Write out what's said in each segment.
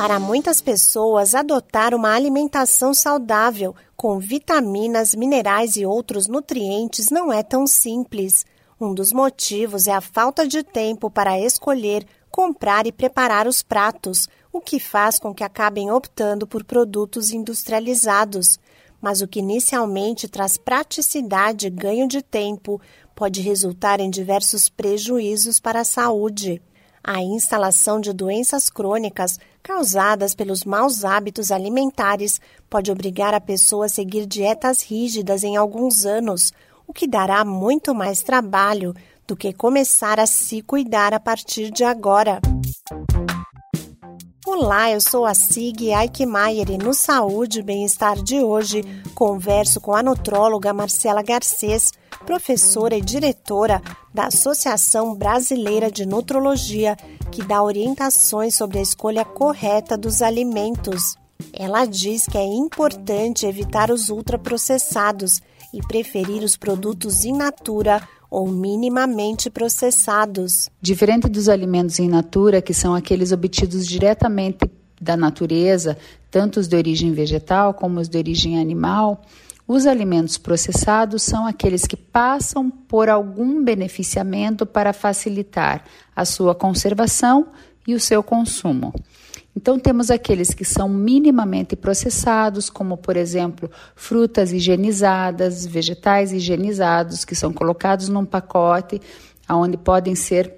Para muitas pessoas, adotar uma alimentação saudável, com vitaminas, minerais e outros nutrientes, não é tão simples. Um dos motivos é a falta de tempo para escolher, comprar e preparar os pratos, o que faz com que acabem optando por produtos industrializados. Mas o que inicialmente traz praticidade e ganho de tempo pode resultar em diversos prejuízos para a saúde. A instalação de doenças crônicas causadas pelos maus hábitos alimentares pode obrigar a pessoa a seguir dietas rígidas em alguns anos, o que dará muito mais trabalho do que começar a se cuidar a partir de agora. Olá, eu sou a Sig Eichmeier e no Saúde e Bem-Estar de hoje converso com a nutróloga Marcela Garcês, professora e diretora da Associação Brasileira de Nutrologia, que dá orientações sobre a escolha correta dos alimentos. Ela diz que é importante evitar os ultraprocessados e preferir os produtos in natura ou minimamente processados. Diferente dos alimentos in natura, que são aqueles obtidos diretamente da natureza, tanto os de origem vegetal como os de origem animal, os alimentos processados são aqueles que passam por algum beneficiamento para facilitar a sua conservação e o seu consumo. Então, temos aqueles que são minimamente processados, como, por exemplo, frutas higienizadas, vegetais higienizados, que são colocados num pacote, onde podem ser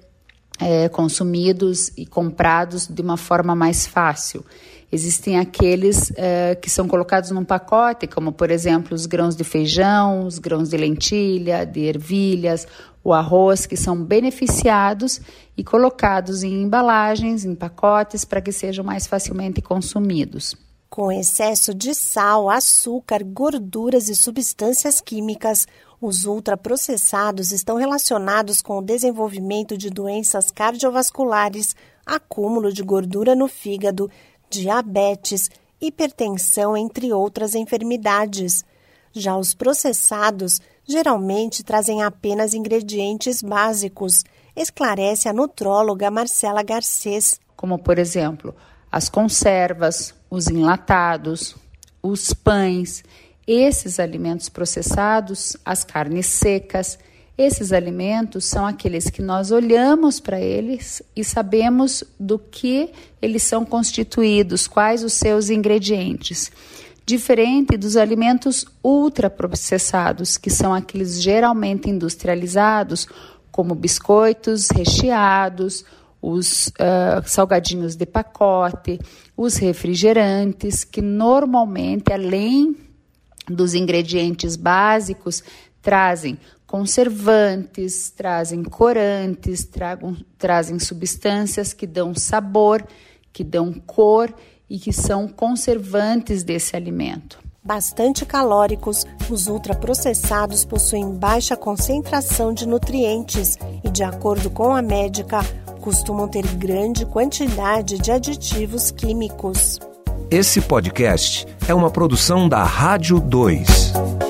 é, consumidos e comprados de uma forma mais fácil. Existem aqueles é, que são colocados num pacote, como por exemplo os grãos de feijão, os grãos de lentilha, de ervilhas, o arroz, que são beneficiados e colocados em embalagens, em pacotes, para que sejam mais facilmente consumidos. Com excesso de sal, açúcar, gorduras e substâncias químicas, os ultraprocessados estão relacionados com o desenvolvimento de doenças cardiovasculares, acúmulo de gordura no fígado, diabetes, hipertensão, entre outras enfermidades. Já os processados geralmente trazem apenas ingredientes básicos, esclarece a nutróloga Marcela Garcês. Como, por exemplo, as conservas, os enlatados, os pães, esses alimentos processados, as carnes secas, esses alimentos são aqueles que nós olhamos para eles e sabemos do que eles são constituídos, quais os seus ingredientes. Diferente dos alimentos ultraprocessados, que são aqueles geralmente industrializados, como biscoitos recheados, os uh, salgadinhos de pacote, os refrigerantes, que normalmente, além dos ingredientes básicos, trazem conservantes, trazem corantes, tragam, trazem substâncias que dão sabor, que dão cor e que são conservantes desse alimento. Bastante calóricos, os ultraprocessados possuem baixa concentração de nutrientes e, de acordo com a médica, costumam ter grande quantidade de aditivos químicos. Esse podcast é uma produção da Rádio 2.